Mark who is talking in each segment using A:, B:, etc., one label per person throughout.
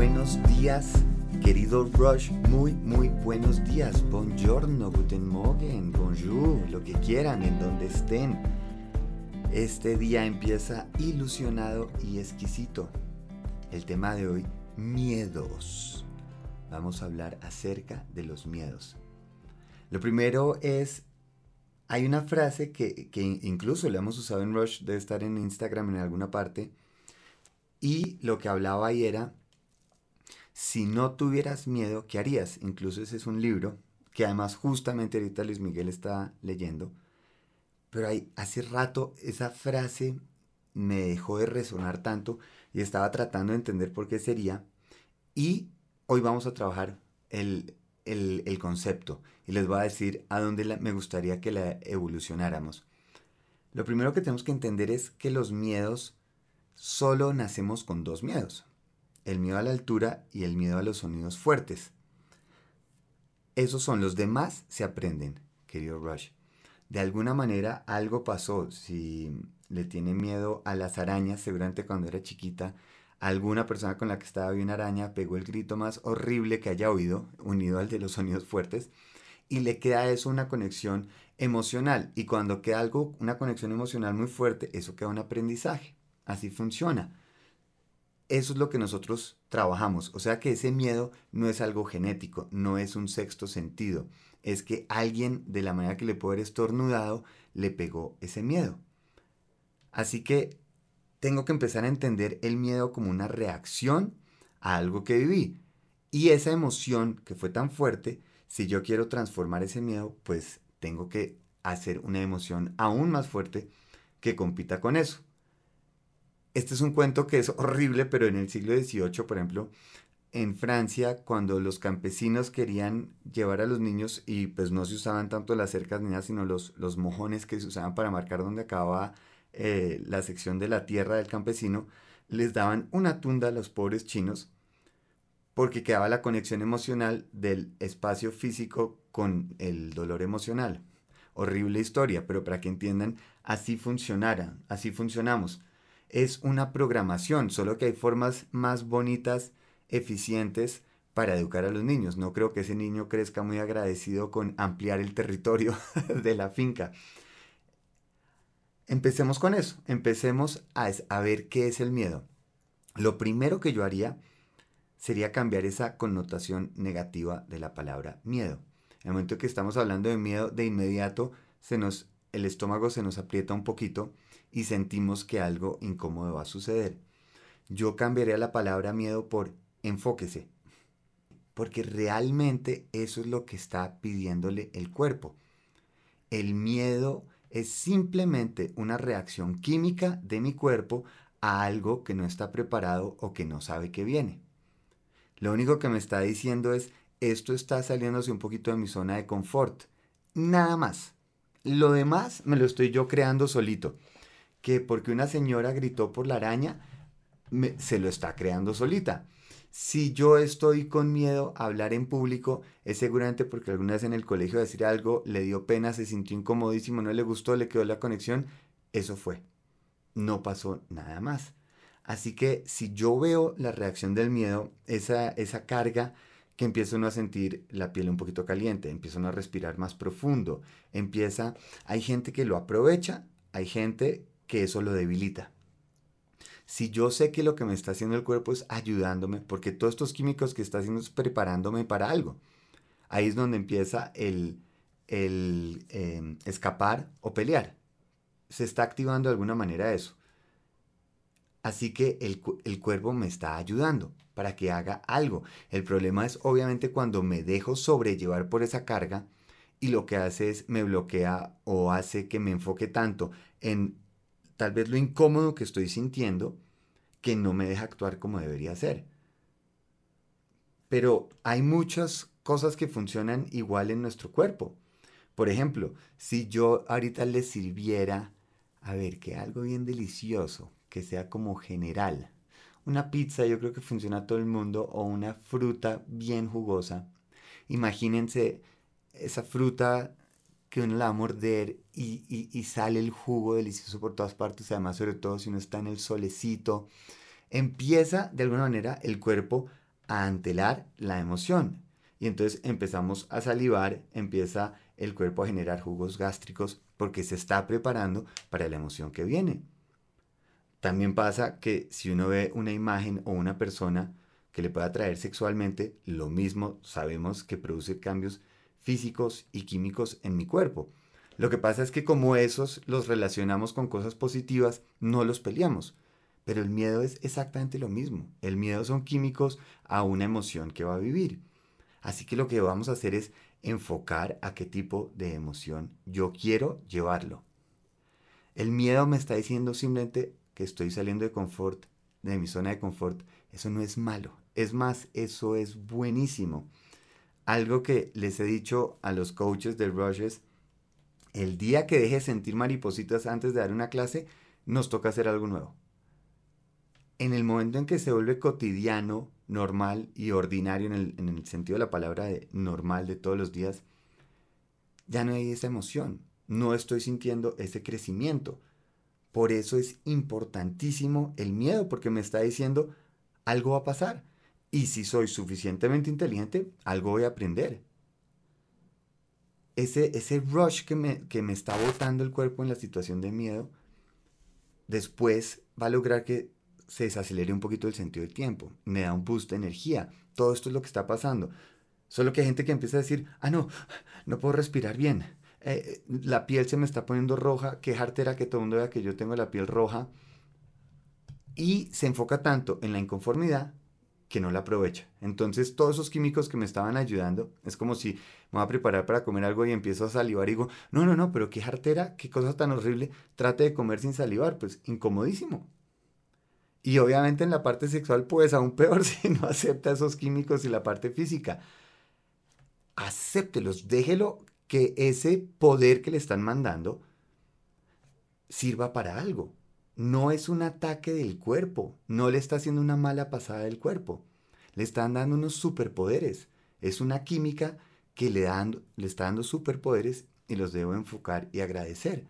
A: buenos días, querido Rush. Muy, muy buenos días. Buongiorno, guten Morgen, bonjour, lo que quieran, en donde estén. Este día empieza ilusionado y exquisito. El tema de hoy, miedos. Vamos a hablar acerca de los miedos. Lo primero es, hay una frase que, que incluso le hemos usado en Rush, debe estar en Instagram en alguna parte, y lo que hablaba ahí era, si no tuvieras miedo, ¿qué harías? Incluso ese es un libro que además justamente ahorita Luis Miguel está leyendo. Pero ahí, hace rato esa frase me dejó de resonar tanto y estaba tratando de entender por qué sería. Y hoy vamos a trabajar el, el, concepto y les voy a decir a dónde me gustaría que la evolucionáramos. Lo primero que tenemos que entender es que los miedos solo nacemos con dos miedos, el miedo a la altura y el miedo a los sonidos fuertes. Esos son los demás, se aprenden, querido Rush. De alguna manera algo pasó. Si le tiene miedo a las arañas, seguramente cuando era chiquita, alguna persona con la que estaba bien araña pegó el grito más horrible que haya oído, unido al de los sonidos fuertes, y le queda eso una conexión emocional. Y cuando queda algo, una conexión emocional muy fuerte, eso queda un aprendizaje. Así funciona. Eso es lo que nosotros trabajamos. O sea que ese miedo no es algo genético, no es un sexto sentido. Es que alguien de la manera que le puede haber estornudado le pegó ese miedo. Así que tengo que empezar a entender el miedo como una reacción a algo que viví. Y esa emoción que fue tan fuerte, si yo quiero transformar ese miedo, pues tengo que hacer una emoción aún más fuerte que compita con eso este es un cuento que es horrible, pero en el siglo XVIII, por ejemplo, en Francia, cuando los campesinos querían llevar a los niños y pues no se usaban tanto las cercas ni sino los, los mojones que se usaban para marcar dónde acababa eh, la sección de la tierra del campesino, les daban una tunda a los pobres chinos porque quedaba la conexión emocional del espacio físico con el dolor emocional. Horrible historia, pero para que entiendan, así funcionara, así funcionamos es una programación, solo que hay formas más bonitas, eficientes para educar a los niños. No creo que ese niño crezca muy agradecido con ampliar el territorio de la finca. Empecemos con eso, empecemos a, a ver qué es el miedo. Lo primero que yo haría sería cambiar esa connotación negativa de la palabra miedo. En el momento que estamos hablando de miedo, de inmediato se nos, el estómago se nos aprieta un poquito y sentimos que algo incómodo va a suceder. Yo cambiaría la palabra miedo por enfóquese, porque realmente eso es lo que está pidiéndole el cuerpo. El miedo es simplemente una reacción química de mi cuerpo a algo que no está preparado o que no sabe que viene. Lo único que me está diciendo es, esto está saliéndose un poquito de mi zona de confort. Nada más. Lo demás me lo estoy yo creando solito que porque una señora gritó por la araña, se lo está creando solita. Si yo estoy con miedo a hablar en público, es seguramente porque alguna vez en el colegio decir algo le dio pena, se sintió incomodísimo, no le gustó, le quedó la conexión. Eso fue. No pasó nada más. Así que si yo veo la reacción del miedo, esa, esa carga que empieza uno a sentir la piel un poquito caliente, empieza uno a respirar más profundo, empieza, hay gente que lo aprovecha, hay gente que eso lo debilita. Si yo sé que lo que me está haciendo el cuerpo es ayudándome, porque todos estos químicos que está haciendo es preparándome para algo, ahí es donde empieza el, el em, escapar o pelear. Se está activando de alguna manera eso. Así que el, el, cuerpo me está ayudando para que haga algo. El problema es obviamente cuando me dejo sobrellevar por esa carga y lo que hace es me bloquea o hace que me enfoque tanto en tal vez lo incómodo que estoy sintiendo que no me deja actuar como debería ser. Pero hay muchas cosas que funcionan igual en nuestro cuerpo. Por ejemplo, si yo ahorita le sirviera, a ver, que algo bien delicioso, que sea como general. Una pizza yo creo que funciona a todo el mundo o una fruta bien jugosa. Imagínense esa fruta que uno la va a morder y, sale el jugo delicioso por todas partes, además sobre todo si uno está en el solecito, empieza de alguna manera el cuerpo a antelar la emoción. Y entonces empezamos a salivar, empieza el cuerpo a generar jugos gástricos porque se está preparando para la emoción que viene. También pasa que si uno ve una imagen o una persona que le pueda atraer sexualmente, lo mismo sabemos que produce cambios físicos y químicos en mi cuerpo. Lo que pasa es que como esos los relacionamos con cosas positivas, no los peleamos. Pero el miedo es exactamente lo mismo. El miedo son químicos a una emoción que va a vivir. Así que lo que vamos a hacer es enfocar a qué tipo de emoción yo quiero llevarlo. El miedo me está diciendo simplemente que estoy saliendo de confort, de mi zona de confort. Eso no es malo. Es más, eso es buenísimo. Algo que les he dicho a los coaches de Rushes, el día que deje de sentir maripositas antes de dar una clase, nos toca hacer algo nuevo en el momento en que se vuelve cotidiano, normal y ordinario en el, sentido de la palabra de normal de todos los días, ya no hay esa emoción, no estoy sintiendo ese crecimiento. Por eso es importantísimo el miedo, porque me está diciendo algo va a pasar. Y si soy suficientemente inteligente, algo voy a aprender. Ese, ese rush que me, que me está botando el cuerpo en la situación de miedo, después va a lograr que se desacelere un poquito el sentido del tiempo, me da un boost de energía. Todo esto es lo que está pasando. Solo que hay gente que empieza a decir, ah, no, no puedo respirar bien. Eh, la piel se me está poniendo roja, qué era que todo el mundo vea que yo tengo la piel roja. Y se enfoca tanto en la inconformidad que no la aprovecha. Entonces todos esos químicos que me estaban ayudando, es como si me voy a preparar para comer algo y empiezo a salivar y digo, no, no, no, pero qué jartera, qué cosa tan horrible, trate de comer sin salivar, pues incomodísimo. Y obviamente en la parte sexual, pues aún peor si no acepta esos químicos y la parte física. Acéptelos, déjelo que ese poder que le están mandando sirva para algo. No es un ataque del cuerpo, no le está haciendo una mala pasada del cuerpo. Le están dando unos superpoderes. Es una química que le, dan, le está dando superpoderes y los debo enfocar y agradecer.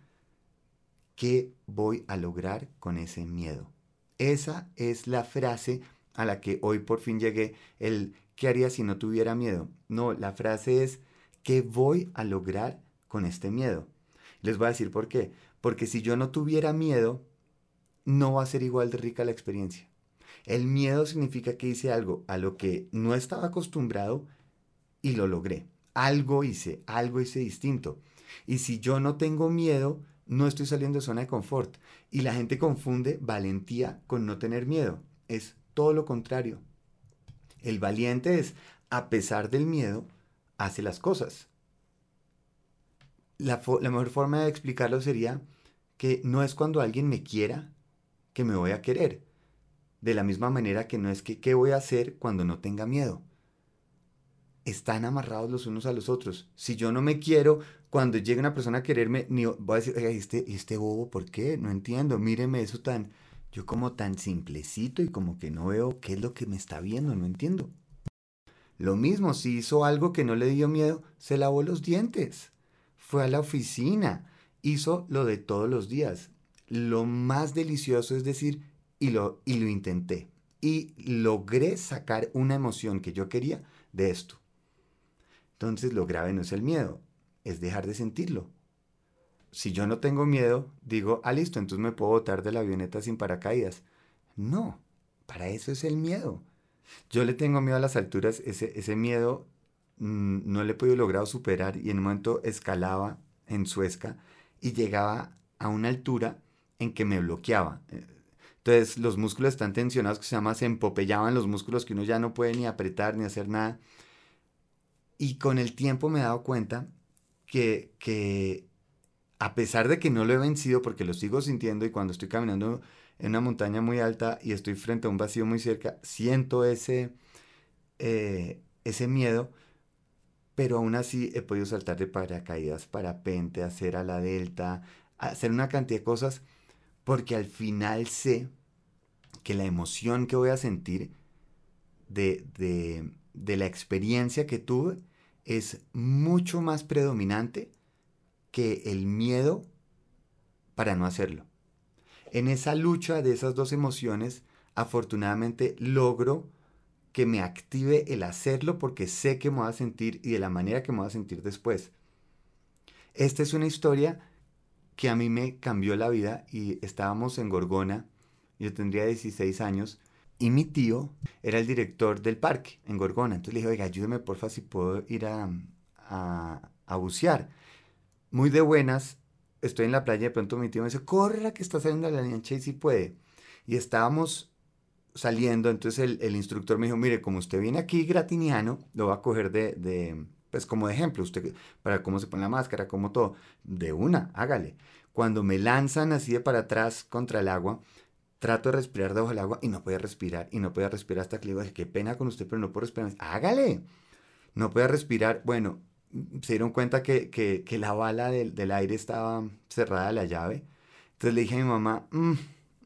A: ¿Qué voy a lograr con ese miedo? Esa es la frase a la que hoy por fin llegué, el ¿qué haría si no tuviera miedo? No, la frase es ¿qué voy a lograr con este miedo? Les voy a decir por qué. Porque si yo no tuviera miedo, no va a ser igual de rica la experiencia. El miedo significa que hice algo a lo que no estaba acostumbrado y lo logré. Algo hice, algo hice distinto. Y si yo no tengo miedo, no estoy saliendo de zona de confort. Y la gente confunde valentía con no tener miedo. Es todo lo contrario. El valiente es, a pesar del miedo, hace las cosas. La, mejor forma de explicarlo sería que no es cuando alguien me quiera que me voy a querer. De la misma manera que no es que qué voy a hacer cuando no tenga miedo. Están amarrados los unos a los otros. Si yo no me quiero, cuando llegue una persona a quererme, ni voy a decir, este, este bobo, ¿por qué? No entiendo, míreme eso tan, yo como tan simplecito y como que no veo qué es lo que me está viendo, no entiendo. Lo mismo, si hizo algo que no le dio miedo, se lavó los dientes, fue a la oficina, hizo lo de todos los días. Lo más delicioso es decir, y lo, y lo intenté. Y logré sacar una emoción que yo quería de esto. Entonces lo grave no es el miedo, es dejar de sentirlo. Si yo no tengo miedo, digo, ah, listo, entonces me puedo botar de la avioneta sin paracaídas. No, para eso es el miedo. Yo le tengo miedo a las alturas, ese, ese miedo mm, no le he podido lograr superar y en un momento escalaba en Suezca y llegaba a una altura en que me bloqueaba. Entonces los músculos están tensionados, que se llama, se empopellaban los músculos que uno ya no puede ni apretar ni hacer nada. Y con el tiempo me he dado cuenta que, a pesar de que no lo he vencido porque lo sigo sintiendo y cuando estoy caminando en una montaña muy alta y estoy frente a un vacío muy cerca, siento ese, eh, ese miedo, pero aún así he podido saltar de paracaídas, parapente, hacer a la delta, hacer una cantidad de cosas, porque al final sé que la emoción que voy a sentir de, de la experiencia que tuve es mucho más predominante que el miedo para no hacerlo. En esa lucha de esas dos emociones, afortunadamente logro que me active el hacerlo porque sé que me voy a sentir y de la manera que me voy a sentir después. Esta es una historia que a mí me cambió la vida y estábamos en Gorgona, yo tendría 16 años, y mi tío era el director del parque en Gorgona. Entonces le dije, oiga, ayúdeme porfa si puedo ir a, a, bucear. Muy de buenas, estoy en la playa, de pronto mi tío me dice, corra que está saliendo la lancha y si puede. Y estábamos saliendo, entonces el, instructor me dijo, mire, como usted viene aquí gratiniano, lo va a coger de, pues como ejemplo, usted, para cómo se pone la máscara, como todo, de una, hágale. Cuando me lanzan así de para atrás contra el agua, trato de respirar debajo del agua y no podía respirar, y no podía respirar hasta que le digo, qué pena con usted, pero no puedo respirar. Hágale. No podía respirar. Bueno, se dieron cuenta que, que, la bala del, del, aire estaba cerrada la llave. Entonces le dije a mi mamá, mm,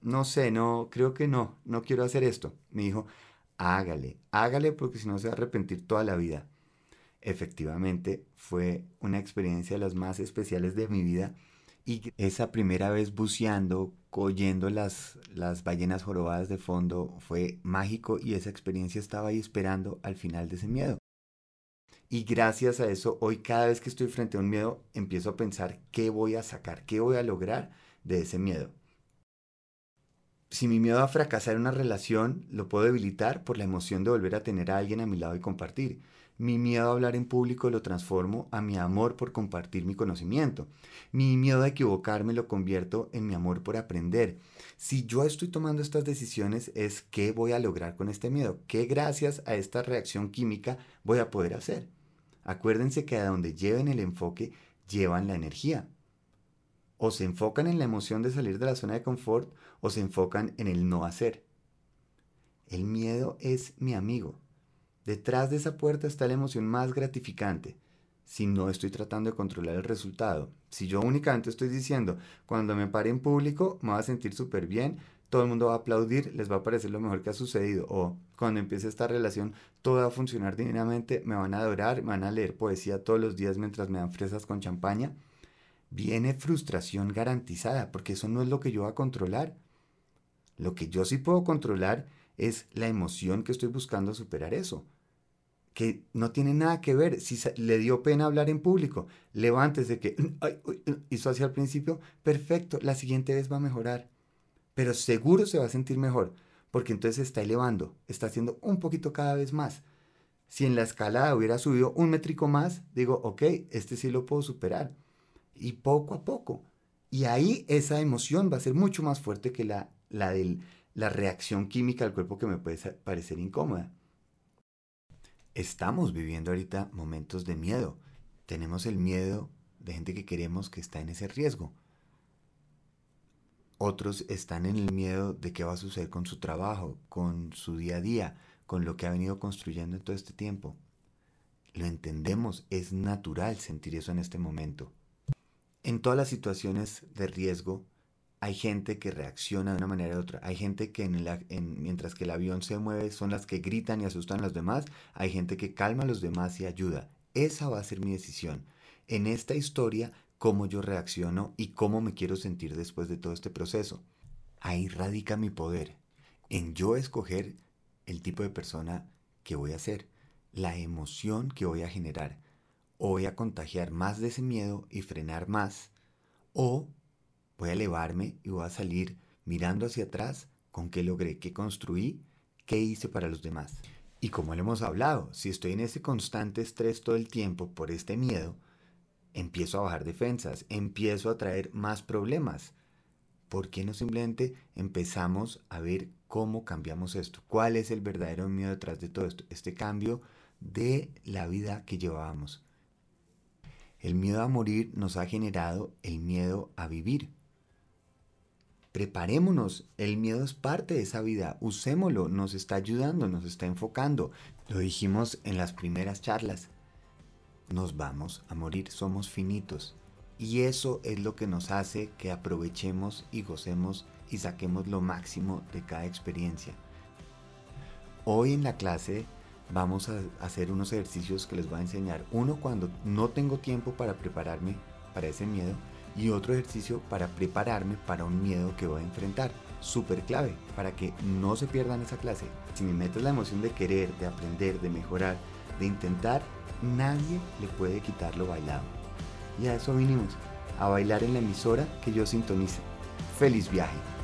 A: no sé, no, creo que no, no quiero hacer esto. Me dijo, hágale, hágale porque si no se va a arrepentir toda la vida. Efectivamente, fue una experiencia de las más especiales de mi vida. Y esa primera vez buceando, oyendo las, las ballenas jorobadas de fondo, fue mágico y esa experiencia estaba ahí esperando al final de ese miedo. Y gracias a eso, hoy cada vez que estoy frente a un miedo, empiezo a pensar qué voy a sacar, qué voy a lograr de ese miedo. Si mi miedo a fracasar en una relación lo puedo debilitar por la emoción de volver a tener a alguien a mi lado y compartir. Mi miedo a hablar en público lo transformo a mi amor por compartir mi conocimiento. Mi miedo a equivocarme lo convierto en mi amor por aprender. Si yo estoy tomando estas decisiones es qué voy a lograr con este miedo, qué gracias a esta reacción química voy a poder hacer. Acuérdense que a donde lleven el enfoque, llevan la energía. O se enfocan en la emoción de salir de la zona de confort o se enfocan en el no hacer. El miedo es mi amigo. Detrás de esa puerta está la emoción más gratificante. Si no estoy tratando de controlar el resultado, si yo únicamente estoy diciendo, cuando me pare en público me va a sentir súper bien, todo el mundo va a aplaudir, les va a parecer lo mejor que ha sucedido. O cuando empiece esta relación, todo va a funcionar divinamente, me van a adorar, me van a leer poesía todos los días mientras me dan fresas con champaña. Viene frustración garantizada, porque eso no es lo que yo voy a controlar. Lo que yo sí puedo controlar es la emoción que estoy buscando superar eso. Que no tiene nada que ver si le dio pena hablar en público. Levántese que hizo así al principio, perfecto, la siguiente vez va a mejorar pero seguro se va a sentir mejor, porque entonces está elevando, está haciendo un poquito cada vez más. Si en la escalada hubiera subido un métrico más, digo, ok, este sí lo puedo superar. Y poco a poco. Y ahí esa emoción va a ser mucho más fuerte que la, la de la reacción química del cuerpo que me puede parecer incómoda. Estamos viviendo ahorita momentos de miedo. Tenemos el miedo de gente que queremos que está en ese riesgo. Otros están en el miedo de qué va a suceder con su trabajo, con su día a día, con lo que ha venido construyendo en todo este tiempo. Lo entendemos, es natural sentir eso en este momento. En todas las situaciones de riesgo hay gente que reacciona de una manera u otra. Hay gente que mientras que el avión se mueve son las que gritan y asustan a los demás. Hay gente que calma a los demás y ayuda. Esa va a ser mi decisión. En esta historia cómo yo reacciono y cómo me quiero sentir después de todo este proceso. Ahí radica mi poder, en yo escoger el tipo de persona que voy a ser, la emoción que voy a generar. O voy a contagiar más de ese miedo y frenar más, o voy a elevarme y voy a salir mirando hacia atrás con qué logré, qué construí, qué hice para los demás. Y como lo hemos hablado, si estoy en ese constante estrés todo el tiempo por este miedo, empiezo a bajar defensas, empiezo a traer más problemas. ¿Por qué no simplemente empezamos a ver cómo cambiamos esto? ¿Cuál es el verdadero miedo detrás de todo esto? Este cambio de la vida que llevábamos. El miedo a morir nos ha generado el miedo a vivir. Preparémonos, el miedo es parte de esa vida, usémoslo, nos está ayudando, nos está enfocando. Lo dijimos en las primeras charlas, nos vamos a morir, somos finitos. Y eso es lo que nos hace que aprovechemos y gocemos y saquemos lo máximo de cada experiencia. Hoy en la clase vamos a hacer unos ejercicios que les voy a enseñar. Uno cuando no tengo tiempo para prepararme para ese miedo y otro ejercicio para prepararme para un miedo que voy a enfrentar. súper clave para que no se pierdan esa clase. Si me metes la emoción de querer, de aprender, de mejorar, de intentar, nadie le puede quitar lo bailado. Y a eso vinimos, a bailar en la emisora que yo sintonice. ¡Feliz viaje!